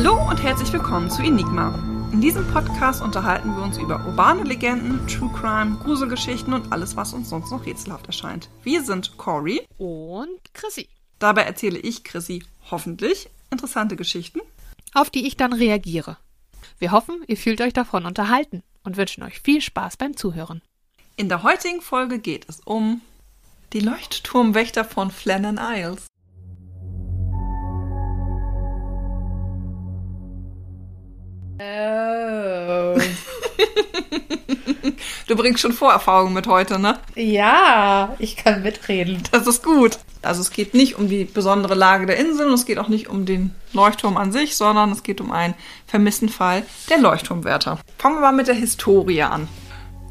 Hallo und herzlich willkommen zu Enigma. In diesem Podcast unterhalten wir uns über urbane Legenden, True Crime, Gruselgeschichten und alles, was uns sonst noch rätselhaft erscheint. Wir sind Cory Und Chrissy. Dabei erzähle ich Chrissy hoffentlich interessante Geschichten. Auf die ich dann reagiere. Wir hoffen, ihr fühlt euch davon unterhalten und wünschen euch viel Spaß beim Zuhören. In der heutigen Folge geht es um die Leuchtturmwächter von Flannan Isles. Oh. Du bringst schon Vorerfahrungen mit heute, ne? ja, ich kann mitreden. Das ist gut. Also es geht nicht um die besondere Lage der Insel und es geht auch nicht um den Leuchtturm an sich, sondern es geht um einen vermissten Fall der Leuchtturmwärter. Fangen wir mal mit der Historie an.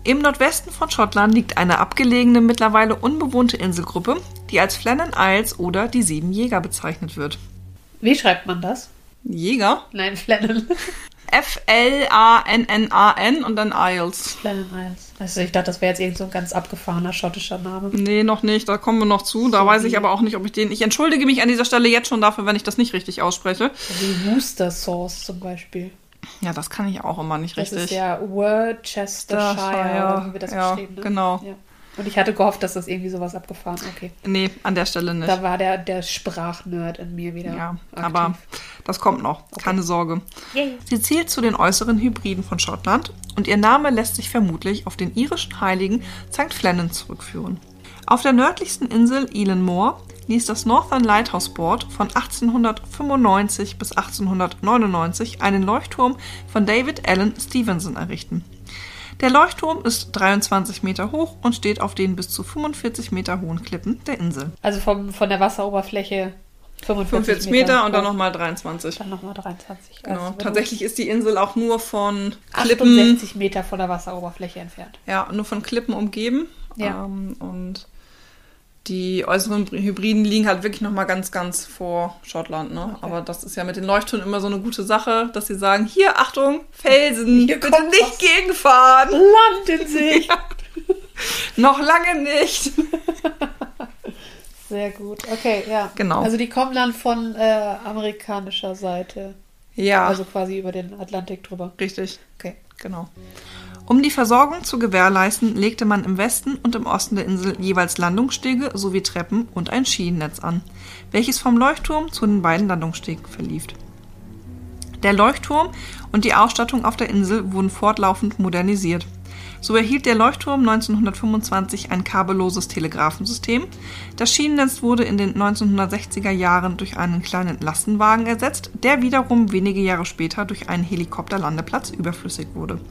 Im Nordwesten von Schottland liegt eine abgelegene, mittlerweile unbewohnte Inselgruppe, die als Flannan Isles oder die Sieben Jäger bezeichnet wird. Wie schreibt man das? Jäger? Nein, Flannan. F-L-A-N-N-A-N und dann Isles. Flannan Isles. Also ich dachte, das wäre jetzt irgend so ein ganz abgefahrener schottischer Name. Nee, noch nicht. Da kommen wir noch zu. Da So weiß ich aber auch nicht, ob ich den. Ich entschuldige mich an dieser Stelle jetzt schon dafür, wenn ich das nicht richtig ausspreche. Wie Worcester Sauce zum Beispiel. Ja, das kann ich auch immer nicht Das richtig. ist ja Worcestershire, oder wie das ja, geschrieben, ne? genau. Ja. Und ich hatte gehofft, dass das irgendwie sowas abgefahren Okay. Nee, an der Stelle nicht. Da war der, der Sprachnerd in mir wieder. ja, aktiv. aber das kommt noch. Keine Sorge. Yay. Sie zählt zu den äußeren Hybriden von Schottland und ihr Name lässt sich vermutlich auf den irischen Heiligen St. Flannan zurückführen. Auf der nördlichsten Insel Elenmore ließ das Northern Lighthouse Board von 1895 bis 1899 einen Leuchtturm von David Allen Stevenson errichten. Der Leuchtturm ist 23 Meter hoch und steht auf den bis zu 45 Meter hohen Klippen der Insel. Also vom, von der Wasseroberfläche 45, 45 Meter und dann nochmal 23. Dann nochmal 23. Genau. Also Tatsächlich ist die Insel auch nur von Klippen 68 Meter von der Wasseroberfläche entfernt. Ja, nur von Klippen umgeben. Ja. Ähm, und die äußeren Hybriden liegen halt wirklich nochmal ganz, ganz vor Schottland. Ne? Okay. Aber das ist ja mit den Leuchttürmen immer so eine gute Sache, dass sie sagen, hier, Achtung, Felsen, Hier bitte nicht was. gegenfahren. Land in sich! Noch lange nicht. Sehr gut. Okay, ja. Genau. Also die kommen dann von äh, amerikanischer Seite. Ja, Also quasi über den Atlantik drüber. richtig. Okay. Genau. Um die Versorgung zu gewährleisten, legte man im Westen und im Osten der Insel jeweils Landungsstege sowie Treppen und ein Schienennetz an, welches vom Leuchtturm zu den beiden Landungsstegen verlief. Der Leuchtturm und die Ausstattung auf der Insel wurden fortlaufend modernisiert. So erhielt der Leuchtturm 1925 ein kabelloses Telegrafensystem. Das Schienennetz wurde in den 1960er Jahren durch einen kleinen Lastenwagen ersetzt, der wiederum wenige Jahre später durch einen Helikopterlandeplatz überflüssig wurde.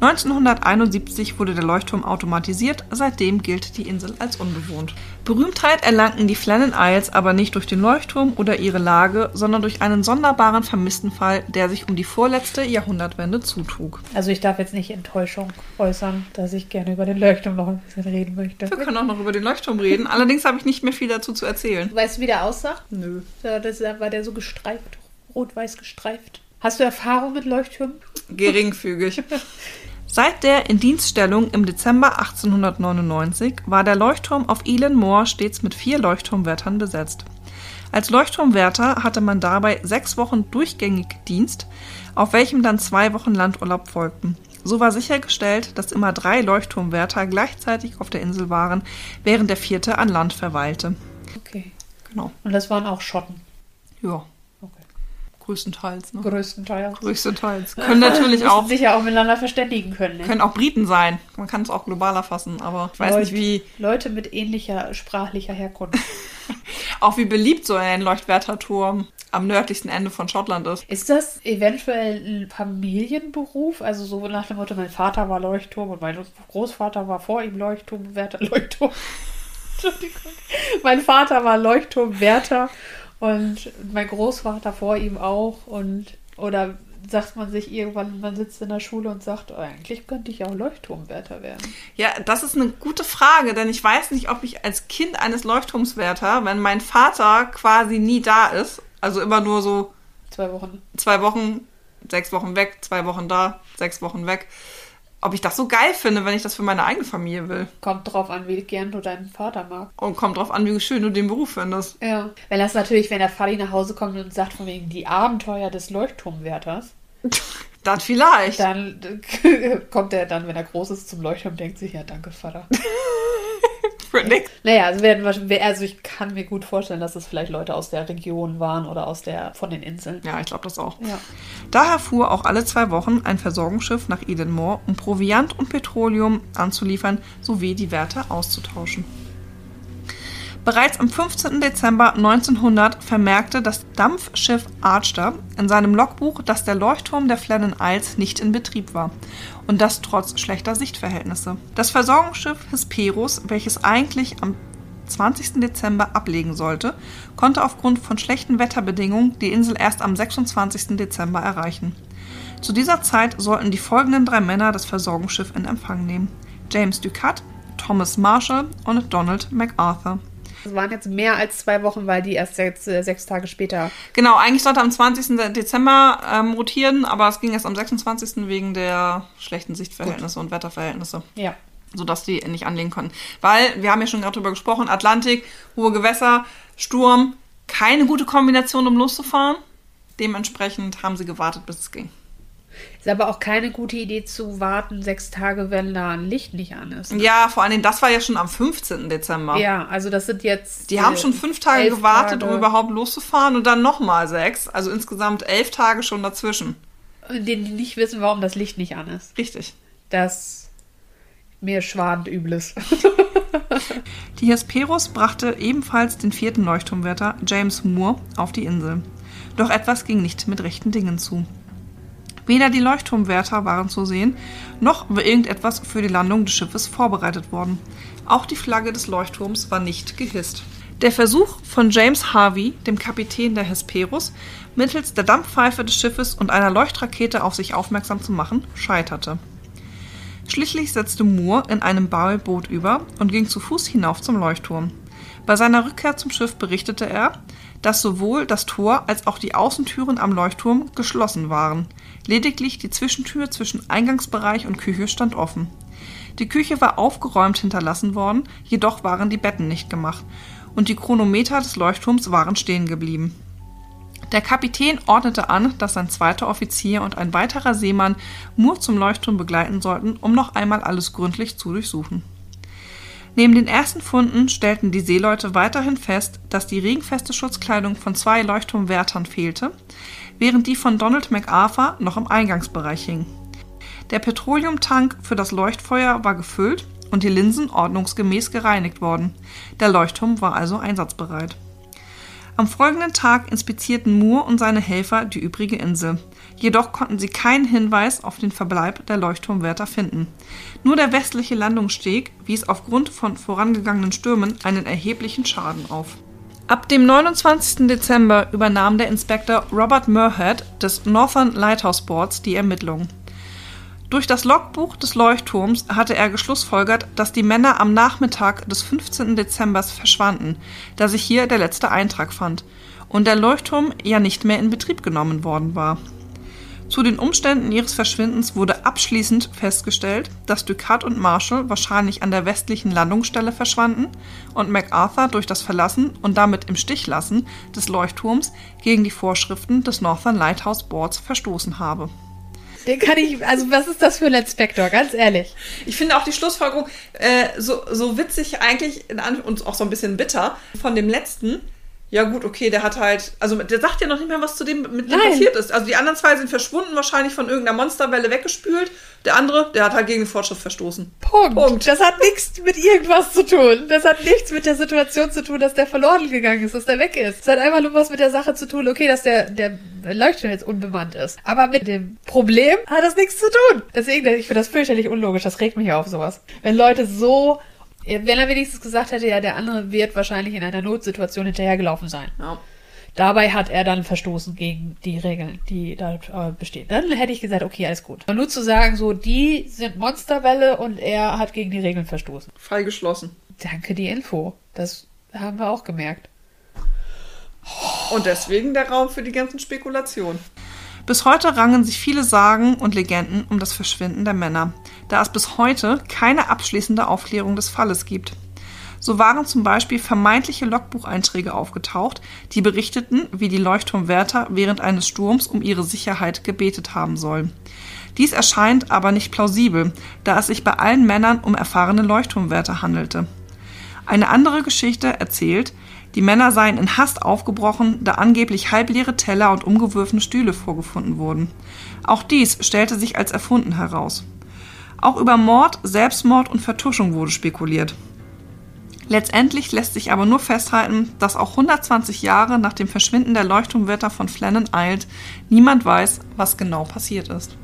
1971 wurde der Leuchtturm automatisiert, seitdem gilt die Insel als unbewohnt. Berühmtheit erlangten die Flannan Isles aber nicht durch den Leuchtturm oder ihre Lage, sondern durch einen sonderbaren vermissten Fall, der sich um die vorletzte Jahrhundertwende zutrug. Also ich darf jetzt nicht Enttäuschung äußern, dass ich gerne über den Leuchtturm noch ein bisschen reden möchte. Wir können auch noch über den Leuchtturm reden, allerdings habe ich nicht mehr viel dazu zu erzählen. Weißt du, wie der aussah? Nö. Ja, das war der so gestreift, rot-weiß gestreift. Hast du Erfahrung mit Leuchttürmen? Geringfügig. Seit der Indienststellung im Dezember 1899 war der Leuchtturm auf Elan Moor stets mit vier Leuchtturmwärtern besetzt. Als Leuchtturmwärter hatte man dabei sechs Wochen durchgängig Dienst, auf welchem dann zwei Wochen Landurlaub folgten. So war sichergestellt, dass immer drei Leuchtturmwärter gleichzeitig auf der Insel waren, während der vierte an Land verweilte. Okay. Genau. Und das waren auch Schotten. Ja, Okay. Größtenteils. Ne? Größtenteils. Größtenteils. Können natürlich auch sich ja auch miteinander verständigen können. Ne? Können auch Briten sein. Man kann es auch globaler fassen, aber ich weiß Leute. nicht, wie, Leute mit ähnlicher sprachlicher Herkunft. auch wie beliebt so ein Leuchtwärterturm am nördlichsten Ende von Schottland ist. Ist das eventuell ein Familienberuf? Also so nach dem Motto, mein Vater war Leuchtturm und mein Großvater war vor ihm Leuchtturmwärter. Leuchtturm. Entschuldigung. Mein Vater war Leuchtturmwärter und mein Großvater vor ihm auch. Und oder sagt man sich irgendwann, man sitzt in der Schule und sagt, oh, eigentlich könnte ich auch Leuchtturmwärter werden. Ja, das ist eine gute Frage, denn ich weiß nicht, ob ich als Kind eines Leuchtturmswärter, wenn mein Vater quasi nie da ist, also immer nur so Zwei Wochen. zwei Wochen, sechs Wochen weg, zwei Wochen da, sechs Wochen weg, ob ich das so geil finde, wenn ich das für meine eigene Familie will. Kommt drauf an, wie gern du deinen Vater magst. Und kommt drauf an, wie schön du den Beruf findest. Ja. Wenn das natürlich, wenn der Vati nach Hause kommt und sagt von wegen die Abenteuer des Leuchtturmwärters, Dann vielleicht. dann kommt er dann, wenn er groß ist, zum Leuchtturm und denkt sich, ja, danke, Vater. Nix. Naja, also, werden, also ich kann mir gut vorstellen, dass es vielleicht Leute aus der Region waren oder aus der, von den Inseln. Ja, ich glaube das auch. Ja. Daher fuhr auch alle zwei Wochen ein Versorgungsschiff nach Edenmore, um Proviant und Petroleum anzuliefern sowie die Werte auszutauschen. Bereits am 15. Dezember 1900 vermerkte das Dampfschiff Archer in seinem Logbuch, dass der Leuchtturm der Flennan Isles nicht in Betrieb war und das trotz schlechter Sichtverhältnisse. Das Versorgungsschiff Hesperus, welches eigentlich am 20. Dezember ablegen sollte, konnte aufgrund von schlechten Wetterbedingungen die Insel erst am 26. Dezember erreichen. Zu dieser Zeit sollten die folgenden drei Männer das Versorgungsschiff in Empfang nehmen: James Ducat, Thomas Marshall und Donald MacArthur. Es waren jetzt mehr als zwei Wochen, weil die erst sechs, äh, sechs Tage später. Genau, eigentlich sollte am 20. Dezember ähm, rotieren, aber es ging erst am 26. wegen der schlechten Sichtverhältnisse und Wetterverhältnisse. Ja. sodass die nicht anlegen konnten. Weil, wir haben ja schon gerade drüber gesprochen, Atlantik, hohe Gewässer, Sturm, keine gute Kombination, um loszufahren. Dementsprechend haben sie gewartet, bis es ging. Ist aber auch keine gute Idee zu warten, sechs Tage, wenn da ein Licht nicht an ist. Ja, vor allen Dingen, das war ja schon am 15. Dezember. Ja, also das sind jetzt. Die äh, haben schon fünf Tage gewartet, Tage, um überhaupt loszufahren und dann nochmal sechs. Also insgesamt elf Tage schon dazwischen. in denen die nicht wissen, warum das Licht nicht an ist. Richtig. Das mir schwadend Übles. Die Hesperus brachte ebenfalls den vierten Leuchtturmwärter James Moore auf die Insel. Doch etwas ging nicht mit rechten Dingen zu. Weder die Leuchtturmwärter waren zu sehen, noch war irgendetwas für die Landung des Schiffes vorbereitet worden. Auch die Flagge des Leuchtturms war nicht gehisst. Der Versuch von James Harvey, dem Kapitän der Hesperus, mittels der Dampfpfeife des Schiffes und einer Leuchtrakete auf sich aufmerksam zu machen, scheiterte. Schließlich setzte Moore in einem Bauboot über und ging zu Fuß hinauf zum Leuchtturm. Bei seiner Rückkehr zum Schiff berichtete er, dass sowohl das Tor als auch die Außentüren am Leuchtturm geschlossen waren. Lediglich die Zwischentür zwischen Eingangsbereich und Küche stand offen. Die Küche war aufgeräumt hinterlassen worden, jedoch waren die Betten nicht gemacht und die Chronometer des Leuchtturms waren stehen geblieben. Der Kapitän ordnete an, dass sein zweiter Offizier und ein weiterer Seemann Moore zum Leuchtturm begleiten sollten, um noch einmal alles gründlich zu durchsuchen. Neben den ersten Funden stellten die Seeleute weiterhin fest, dass die regenfeste Schutzkleidung von zwei Leuchtturmwärtern fehlte, während die von Donald MacArthur noch im Eingangsbereich hing. Der Petroleumtank für das Leuchtfeuer war gefüllt und die Linsen ordnungsgemäß gereinigt worden. Der Leuchtturm war also einsatzbereit. Am folgenden Tag inspizierten Moore und seine Helfer die übrige Insel. Jedoch konnten sie keinen Hinweis auf den Verbleib der Leuchtturmwärter finden. Nur der westliche Landungssteg wies aufgrund von vorangegangenen Stürmen einen erheblichen Schaden auf. Ab dem 29. Dezember übernahm der Inspektor Robert Murhead des Northern Lighthouse Boards die Ermittlungen. Durch das Logbuch des Leuchtturms hatte er geschlussfolgert, dass die Männer am Nachmittag des 15. Dezembers verschwanden, da sich hier der letzte Eintrag fand und der Leuchtturm ja nicht mehr in Betrieb genommen worden war. Zu den Umständen ihres Verschwindens wurde abschließend festgestellt, dass Ducat und Marshall wahrscheinlich an der westlichen Landungsstelle verschwanden und MacArthur durch das Verlassen und damit im Stich lassen des Leuchtturms gegen die Vorschriften des Northern Lighthouse Boards verstoßen habe. Den kann ich, also was ist das für ein Inspektor, ganz ehrlich. Ich finde auch die Schlussfolgerung äh, so, so witzig eigentlich und auch so ein bisschen bitter von dem letzten. Ja gut, okay, der hat halt, also der sagt ja noch nicht mehr, was zu dem mit dem Nein. passiert ist. Also die anderen zwei sind verschwunden, wahrscheinlich von irgendeiner Monsterwelle weggespült. Der andere, der hat halt gegen die Vorschrift verstoßen. Punkt. Punkt. Das hat nichts mit irgendwas zu tun. Das hat nichts mit der Situation zu tun, dass der verloren gegangen ist, dass der weg ist. Es hat einfach nur was mit der Sache zu tun, okay, dass der, der Leuchtturm jetzt unbemannt ist. Aber mit dem Problem hat das nichts zu tun. Deswegen, ich finde das fürchterlich unlogisch. Das regt mich auf, sowas. Wenn Leute so, wenn er wenigstens gesagt hätte, ja, der andere wird wahrscheinlich in einer Notsituation hinterhergelaufen sein. Ja. Dabei hat er dann verstoßen gegen die Regeln, die da äh, bestehen. Dann hätte ich gesagt, okay, alles gut. Aber nur zu sagen, so, die sind Monsterwelle und er hat gegen die Regeln verstoßen. Fall geschlossen. Danke die Info. Das haben wir auch gemerkt. Und deswegen der Raum für die ganzen Spekulationen. Bis heute rangen sich viele Sagen und Legenden um das Verschwinden der Männer, da es bis heute keine abschließende Aufklärung des Falles gibt. So waren zum Beispiel vermeintliche Logbucheinträge aufgetaucht, die berichteten, wie die Leuchtturmwärter während eines Sturms um ihre Sicherheit gebetet haben sollen. Dies erscheint aber nicht plausibel, da es sich bei allen Männern um erfahrene Leuchtturmwärter handelte. Eine andere Geschichte erzählt, die Männer seien in Hast aufgebrochen, da angeblich halbleere Teller und umgeworfene Stühle vorgefunden wurden. Auch dies stellte sich als erfunden heraus. Auch über Mord, Selbstmord und Vertuschung wurde spekuliert. Letztendlich lässt sich aber nur festhalten, dass auch 120 Jahre nach dem Verschwinden der Leuchtturmwärter von Flennon eilt, niemand weiß, was genau passiert ist.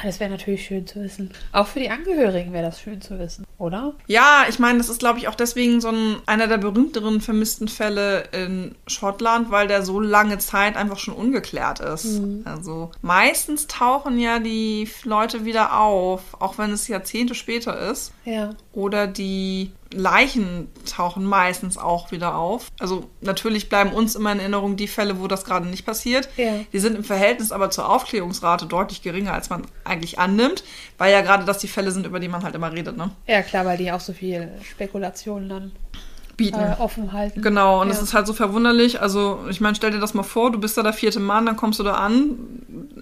Ah, das wäre natürlich schön zu wissen. Auch für die Angehörigen wäre das schön zu wissen, oder? Ja, ich meine, das ist, glaube ich, auch deswegen so ein, einer der berühmteren vermissten Fälle in Schottland, weil der so lange Zeit einfach schon ungeklärt ist. Mhm. Also meistens tauchen ja die Leute wieder auf, auch wenn es Jahrzehnte später ist. Ja. Oder die Leichen tauchen meistens auch wieder auf. Also natürlich bleiben uns immer in Erinnerung die Fälle, wo das gerade nicht passiert. Ja. Die sind im Verhältnis aber zur Aufklärungsrate deutlich geringer, als man eigentlich annimmt, weil ja gerade das die Fälle sind, über die man halt immer redet. Ne? Ja, klar, weil die auch so viel Spekulationen dann bieten. Äh, offen halten. Genau, und es ja. ist halt so verwunderlich. Also, ich meine, stell dir das mal vor, du bist da der vierte Mann, dann kommst du da an,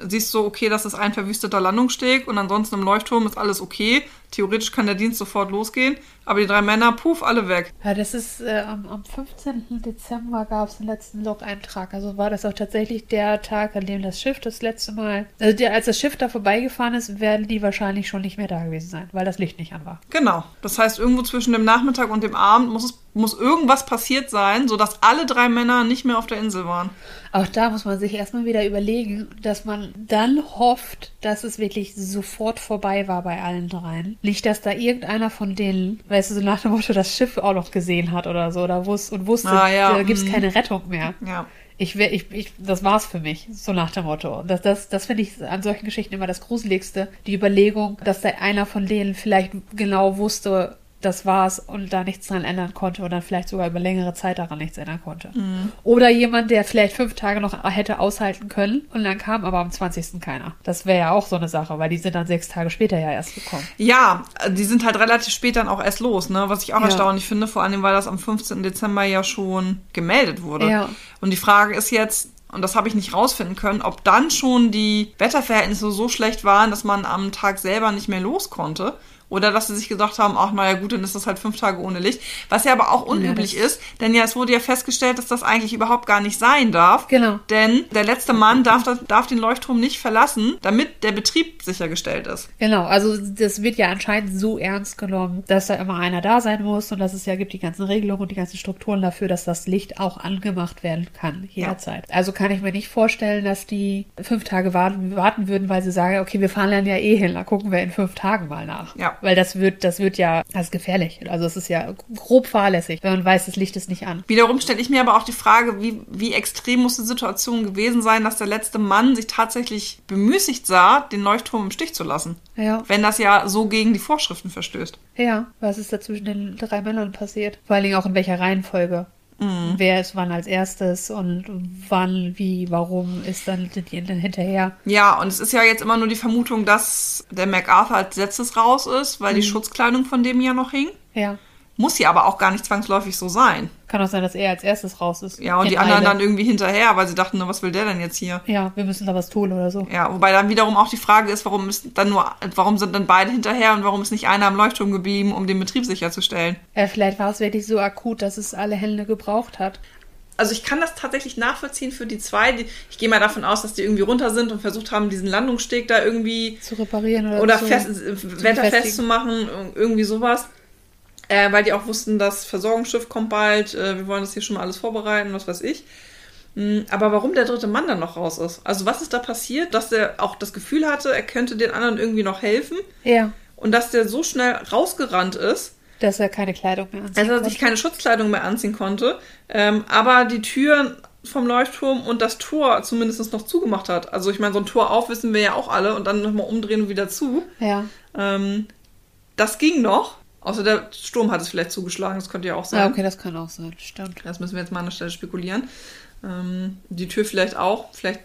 siehst so, okay, das ist ein verwüsteter Landungssteg und ansonsten im Leuchtturm ist alles okay. Theoretisch kann der Dienst sofort losgehen, aber die drei Männer, puff, alle weg. Ja, das ist äh, am, am 15. Dezember gab es den letzten Log-Eintrag. Also war das auch tatsächlich der Tag, an dem das Schiff das letzte Mal, also der, als das Schiff da vorbeigefahren ist, werden die wahrscheinlich schon nicht mehr da gewesen sein, weil das Licht nicht an war. Genau. Das heißt, irgendwo zwischen dem Nachmittag und dem Abend muss, es, muss irgendwas passiert sein, sodass alle drei Männer nicht mehr auf der Insel waren. Auch da muss man sich erstmal wieder überlegen, dass man dann hofft, dass es wirklich sofort vorbei war bei allen dreien. Nicht, dass da irgendeiner von denen, weißt du, so nach dem Motto, das Schiff auch noch gesehen hat oder so, oder wus und wusste, ah, ja. da gibt es mhm. keine Rettung mehr. Ja. Ich, ich, ich, das war's für mich, so nach dem Motto. Das, das, das finde ich an solchen Geschichten immer das Gruseligste. Die Überlegung, dass da einer von denen vielleicht genau wusste, das war's und da nichts dran ändern konnte oder vielleicht sogar über längere Zeit daran nichts ändern konnte. Mhm. Oder jemand, der vielleicht fünf Tage noch hätte aushalten können und dann kam aber am 20. keiner. Das wäre ja auch so eine Sache, weil die sind dann sechs Tage später ja erst gekommen. Ja, die sind halt relativ spät dann auch erst los, ne? Was ich auch Ja. erstaunlich finde, vor allem, weil das am 15. Dezember ja schon gemeldet wurde. Ja. Und die Frage ist jetzt, und das habe ich nicht rausfinden können, ob dann schon die Wetterverhältnisse so schlecht waren, dass man am Tag selber nicht mehr los konnte. Oder dass sie sich gedacht haben, ach naja gut, dann ist das halt fünf Tage ohne Licht. Was ja aber auch unüblich das- ist, denn ja, es wurde ja festgestellt, dass das eigentlich überhaupt gar nicht sein darf. Genau. Denn der letzte Mann darf, darf den Leuchtturm nicht verlassen, damit der Betrieb sichergestellt ist. Genau, also das wird ja anscheinend so ernst genommen, dass da immer einer da sein muss und dass es ja gibt die ganzen Regelungen und die ganzen Strukturen dafür, dass das Licht auch angemacht werden kann, jederzeit. Also kann ich mir nicht vorstellen, dass die fünf Tage warten, warten würden, weil sie sagen, okay, wir fahren dann ja eh hin, dann gucken wir in fünf Tagen mal nach. Ja. Weil das wird, das wird ja, das ist gefährlich. Also es ist ja grob fahrlässig, wenn man weiß, das Licht ist nicht an. Wiederum stelle ich mir aber auch die Frage, wie, wie extrem muss die Situation gewesen sein, dass der letzte Mann sich tatsächlich bemüßigt sah, den Leuchtturm im Stich zu lassen. Ja. Wenn das ja so gegen die Vorschriften verstößt. Ja, was ist da zwischen den drei Männern passiert? Vor allen Dingen auch in welcher Reihenfolge. Wer ist wann als erstes und wann, wie, warum ist dann, die dann hinterher? Ja, und es ist ja jetzt immer nur die Vermutung, dass der MacArthur als letztes raus ist, weil die Schutzkleidung von dem ja noch hing. Ja. Muss ja aber auch gar nicht zwangsläufig so sein. Kann auch sein, dass er als erstes raus ist. Ja, und die anderen Eile. dann irgendwie hinterher, weil sie dachten, was will der denn jetzt hier? Ja, wir müssen da was tun oder so. Ja, wobei dann wiederum auch die Frage ist, warum ist dann nur, warum sind dann beide hinterher und warum ist nicht einer am Leuchtturm geblieben, um den Betrieb sicherzustellen? Ja, vielleicht war es wirklich so akut, dass es alle Hände gebraucht hat. Also ich kann das tatsächlich nachvollziehen für die zwei. Die, ich gehe mal davon aus, dass die irgendwie runter sind und versucht haben, diesen Landungssteg da irgendwie Zu reparieren oder, oder zu, fest, zu wetterfest zu machen, irgendwie sowas. Äh, weil die auch wussten, das Versorgungsschiff kommt bald, äh, wir wollen das hier schon mal alles vorbereiten, was weiß ich. Mm, Aber warum der dritte Mann dann noch raus ist? Also was ist da passiert, dass der auch das Gefühl hatte, er könnte den anderen irgendwie noch helfen Ja, und dass der so schnell rausgerannt ist, dass er keine Kleidung mehr anziehen also dass er konnte. sich keine Schutzkleidung mehr anziehen konnte, ähm, aber die Türen vom Leuchtturm und das Tor zumindest noch zugemacht hat. Also ich meine, so ein Tor auf wissen wir ja auch alle und dann nochmal umdrehen und wieder zu. Ja, Ähm, das ging noch. Außer der Sturm hat es vielleicht zugeschlagen, das könnte ja auch sein. ja, okay, das kann auch sein, stimmt. Das müssen wir jetzt mal an der Stelle spekulieren. Ähm, die Tür vielleicht auch. Vielleicht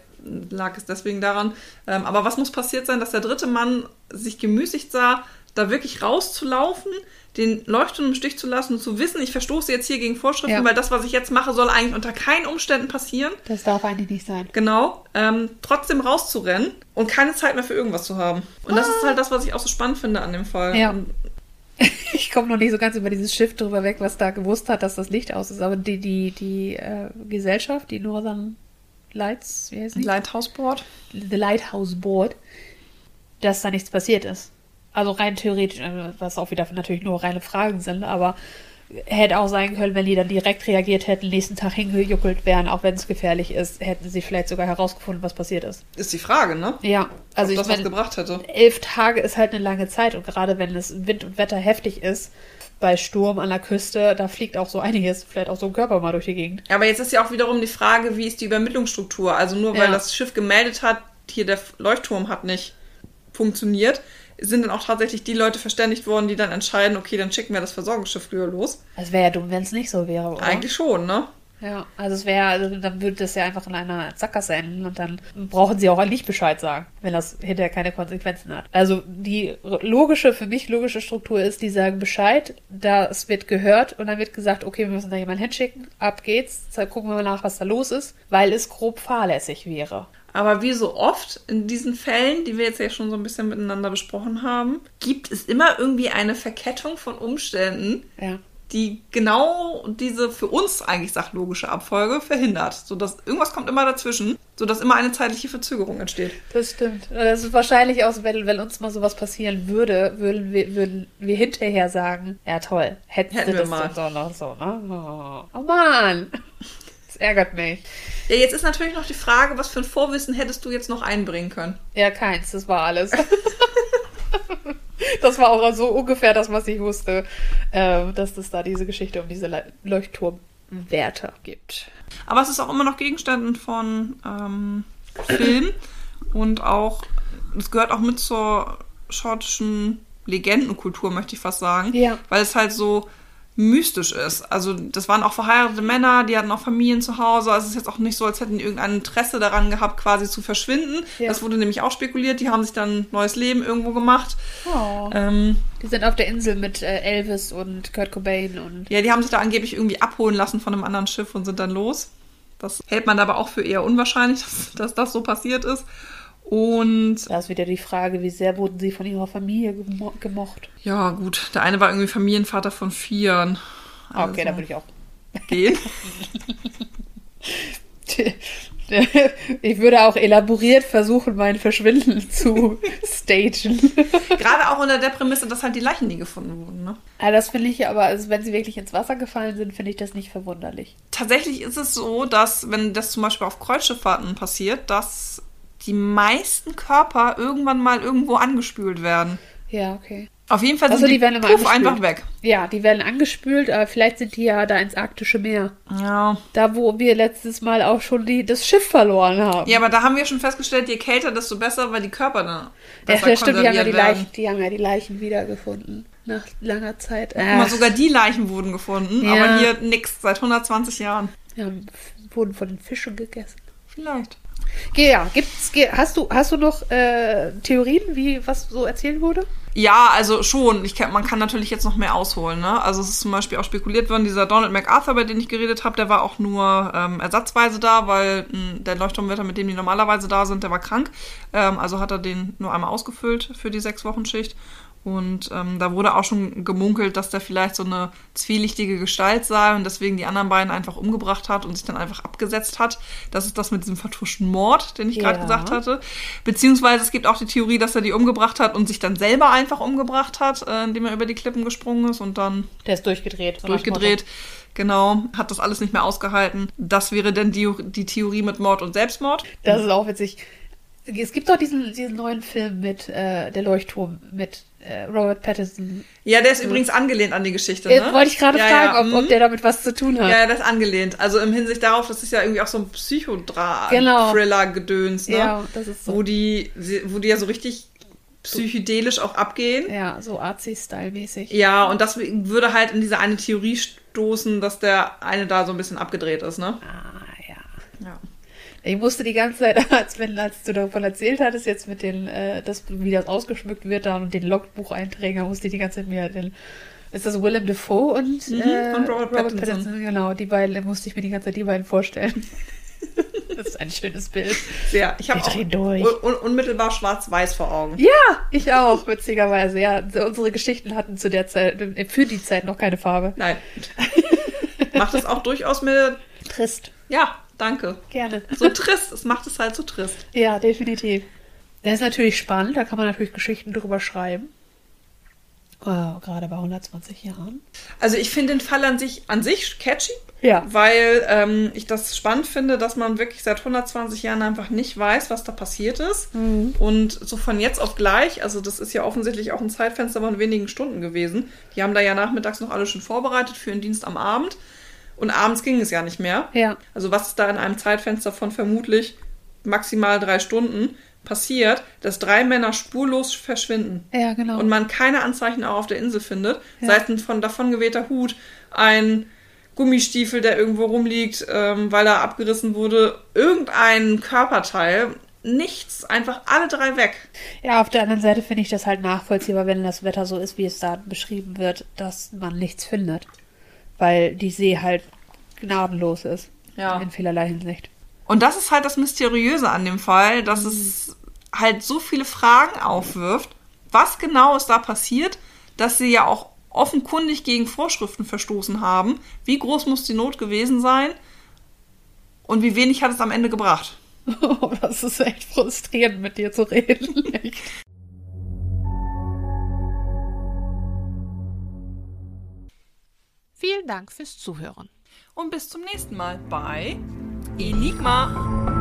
lag es deswegen daran. Ähm, aber was muss passiert sein, dass der dritte Mann sich gemüßigt sah, da wirklich rauszulaufen, den Leuchtturm im Stich zu lassen und zu wissen, ich verstoße jetzt hier gegen Vorschriften, Ja. weil das, was ich jetzt mache, soll eigentlich unter keinen Umständen passieren. Das darf eigentlich nicht sein. Genau, ähm, trotzdem rauszurennen und keine Zeit mehr für irgendwas zu haben. Und das ist halt das, was ich auch so spannend finde an dem Fall. Ja. Und komme noch nicht so ganz über dieses Schiff drüber weg, was da gewusst hat, dass das Licht aus ist. Aber die, die, die äh, Gesellschaft, die Northern Lights, wie heißt die? Lighthouse Board. The Lighthouse Board, dass da nichts passiert ist. Also rein theoretisch, äh, was auch wieder natürlich nur reine Fragen sind, aber hätte auch sein können, wenn die dann direkt reagiert hätten, nächsten Tag hingejuckelt wären, auch wenn es gefährlich ist, hätten sie vielleicht sogar herausgefunden, was passiert ist. Ist die Frage, ne? Ja, also Ob ich das was meine, gebracht hätte. elf Tage ist halt eine lange Zeit und gerade wenn es Wind und Wetter heftig ist, bei Sturm an der Küste, da fliegt auch so einiges, vielleicht auch so ein Körper mal durch die Gegend. Aber jetzt ist ja auch wiederum die Frage, wie ist die Übermittlungsstruktur? Also nur weil Ja. das Schiff gemeldet hat, hier der Leuchtturm hat nicht funktioniert, sind dann auch tatsächlich die Leute verständigt worden, die dann entscheiden, okay, dann schicken wir das Versorgungsschiff früher los. Es wäre ja dumm, wenn es nicht so wäre, oder? Eigentlich schon, ne? Ja, also es wäre, also dann würde das ja einfach in einer Sackgasse enden und dann brauchen sie auch nicht Bescheid sagen, wenn das hinterher keine Konsequenzen hat. Also die logische, für mich logische Struktur ist, die sagen Bescheid, da es wird gehört und dann wird gesagt, okay, wir müssen da jemanden hinschicken, ab geht's, dann gucken wir mal nach, was da los ist, weil es grob fahrlässig wäre. Aber wie so oft in diesen Fällen, die wir jetzt ja schon so ein bisschen miteinander besprochen haben, gibt es immer irgendwie eine Verkettung von Umständen, Ja. die genau diese für uns eigentlich sachlogische Abfolge verhindert. Sodass irgendwas kommt immer dazwischen, sodass immer eine zeitliche Verzögerung entsteht. Das stimmt. Das ist wahrscheinlich auch, wenn, wenn uns mal sowas passieren würde, würden wir, würden wir hinterher sagen, ja toll, hätten, Hätten wir das mal. so noch so, ne? Oh, oh Mann. Das ärgert mich. Ja, jetzt ist natürlich noch die Frage, was für ein Vorwissen hättest du jetzt noch einbringen können? Ja, keins, das war alles. das war auch so ungefähr das, was ich wusste, äh, dass es da diese Geschichte um diese Le Leuchtturmwärter gibt. Aber es ist auch immer noch Gegenständen von ähm, Film und auch, es gehört auch mit zur schottischen Legendenkultur, möchte ich fast sagen. Ja. Weil es halt so mystisch ist. Also das waren auch verheiratete Männer, die hatten auch Familien zu Hause. Also es ist jetzt auch nicht so, als hätten die irgendein Interesse daran gehabt, quasi zu verschwinden. Ja. Das wurde nämlich auch spekuliert. Die haben sich dann ein neues Leben irgendwo gemacht. Oh. Ähm, Die sind auf der Insel mit äh, Elvis und Kurt Cobain und Ja, die haben sich da angeblich irgendwie abholen lassen von einem anderen Schiff und sind dann los. Das hält man aber auch für eher unwahrscheinlich, dass, dass das so passiert ist. Und da ist wieder die Frage, wie sehr wurden sie von ihrer Familie gemo gemocht. ja, gut, der eine war irgendwie Familienvater von Vieren. Ah, Okay, Also, da würde ich auch. gehen. Ich würde auch elaboriert versuchen, mein Verschwinden zu stagen. Gerade auch unter der Prämisse, dass halt die Leichen nie gefunden wurden. Ne? Ah, das finde ich aber, also wenn sie wirklich ins Wasser gefallen sind, finde ich das nicht verwunderlich. Tatsächlich ist es so, dass, wenn das zum Beispiel auf Kreuzschifffahrten passiert, dass die meisten Körper irgendwann mal irgendwo angespült werden. Ja, okay. Auf jeden Fall sind Also die die, werden puff, einfach weg. Ja, die werden angespült, aber vielleicht sind die ja da ins arktische Meer. Ja. Da, wo wir letztes Mal auch schon die, das Schiff verloren haben. Ja, aber da haben wir schon festgestellt, je kälter, desto besser, weil die Körper dann Ja, besser das stimmt, die haben ja die. Leichen, die haben ja die Leichen wiedergefunden. Nach langer Zeit. Guck mal, sogar die Leichen wurden gefunden, Ja. aber hier nix, seit 120 Jahren. haben, wurden von den Fischen gegessen. Vielleicht. Ja, gibt's, hast du, hast du noch äh, Theorien, wie was so erzählt wurde? Ja, also schon. Ich kann, man kann natürlich jetzt noch mehr ausholen. Ne? Also es ist zum Beispiel auch spekuliert worden, dieser Donald MacArthur, bei dem ich geredet habe, der war auch nur ähm, ersatzweise da, weil mh, der Leuchtturmwetter, mit dem die normalerweise da sind, der war krank. Ähm, also hat er den nur einmal ausgefüllt für die sechs Wochen Schicht. Und ähm, da wurde auch schon gemunkelt, dass der vielleicht so eine zwielichtige Gestalt sei und deswegen die anderen beiden einfach umgebracht hat und sich dann einfach abgesetzt hat. Das ist das mit diesem vertuschten Mord, den ich gerade Ja. gesagt hatte. Beziehungsweise es gibt auch die Theorie, dass er die umgebracht hat und sich dann selber einfach umgebracht hat, äh, indem er über die Klippen gesprungen ist und dann Der ist durchgedreht. so durchgedreht. Genau, hat das alles nicht mehr ausgehalten. Das wäre dann die, die Theorie mit Mord und Selbstmord. Das ist auch witzig. Es gibt doch diesen, diesen neuen Film mit äh, Der Leuchtturm mit äh, Robert Pattinson. Ja, der ist übrigens angelehnt an die Geschichte. Äh, Ne? Wollte ich gerade ja, fragen, ja, ob, ob mhm. der damit was zu tun hat. Ja, das ist angelehnt. Also im Hinsicht darauf, das ist ja irgendwie auch so ein Genau. Psychodra-Thriller-Gedöns, ne? Ja, das ist so. Wo die, wo die ja so richtig psychedelisch auch abgehen. Ja, so Artsy-Style-mäßig. Ja, und das würde halt in diese eine Theorie stoßen, dass der eine da so ein bisschen abgedreht ist, ne? Ah, ja. Ja. Ich musste die ganze Zeit, als, wenn, als du davon erzählt hattest, jetzt mit den, äh, das, wie das ausgeschmückt wird da und den Logbucheinträgen, musste ich die ganze Zeit mir den, ist das Willem Dafoe und, Mhm, äh, und Robert Pattinson. Genau, die beiden, musste ich mir die ganze Zeit die beiden vorstellen. das ist ein schönes Bild. Sehr. Ich habe auch durch. un unmittelbar schwarz-weiß vor Augen. Ja, ich auch, witzigerweise. Ja, unsere Geschichten hatten zu der Zeit, für die Zeit noch keine Farbe. Nein. Macht es auch durchaus mit. Trist. Ja, danke. Gerne. So trist. Es macht es halt so trist. Ja, definitiv. Der ist natürlich spannend, da kann man natürlich Geschichten drüber schreiben. Oh, gerade bei 120 Jahren. Also ich finde den Fall an sich, an sich catchy, Ja. weil ähm, ich das spannend finde, dass man wirklich seit 120 Jahren einfach nicht weiß, was da passiert ist. Mhm. Und so von jetzt auf gleich, also das ist ja offensichtlich auch ein Zeitfenster von wenigen Stunden gewesen. Die haben da ja nachmittags noch alles schon vorbereitet für den Dienst am Abend. Und abends ging es ja nicht mehr. Ja. Also was ist da in einem Zeitfenster von vermutlich maximal drei Stunden passiert, dass drei Männer spurlos verschwinden Ja, genau. und man keine Anzeichen auch auf der Insel findet, Ja. sei es ein von davon gewehter Hut, ein Gummistiefel, der irgendwo rumliegt, ähm, weil er abgerissen wurde, irgendein Körperteil, nichts, einfach alle drei weg. ja, auf der anderen Seite finde ich das halt nachvollziehbar, wenn das Wetter so ist, wie es da beschrieben wird, dass man nichts findet. Weil die See halt gnadenlos ist. Ja. In vielerlei Hinsicht. Und das ist halt das Mysteriöse an dem Fall, dass es halt so viele Fragen aufwirft. Was genau ist da passiert, dass sie ja auch offenkundig gegen Vorschriften verstoßen haben? Wie groß muss die Not gewesen sein? Und wie wenig hat es am Ende gebracht? Oh, das ist echt frustrierend, mit dir zu reden. Vielen Dank fürs Zuhören. Und bis zum nächsten Mal bei Enigma.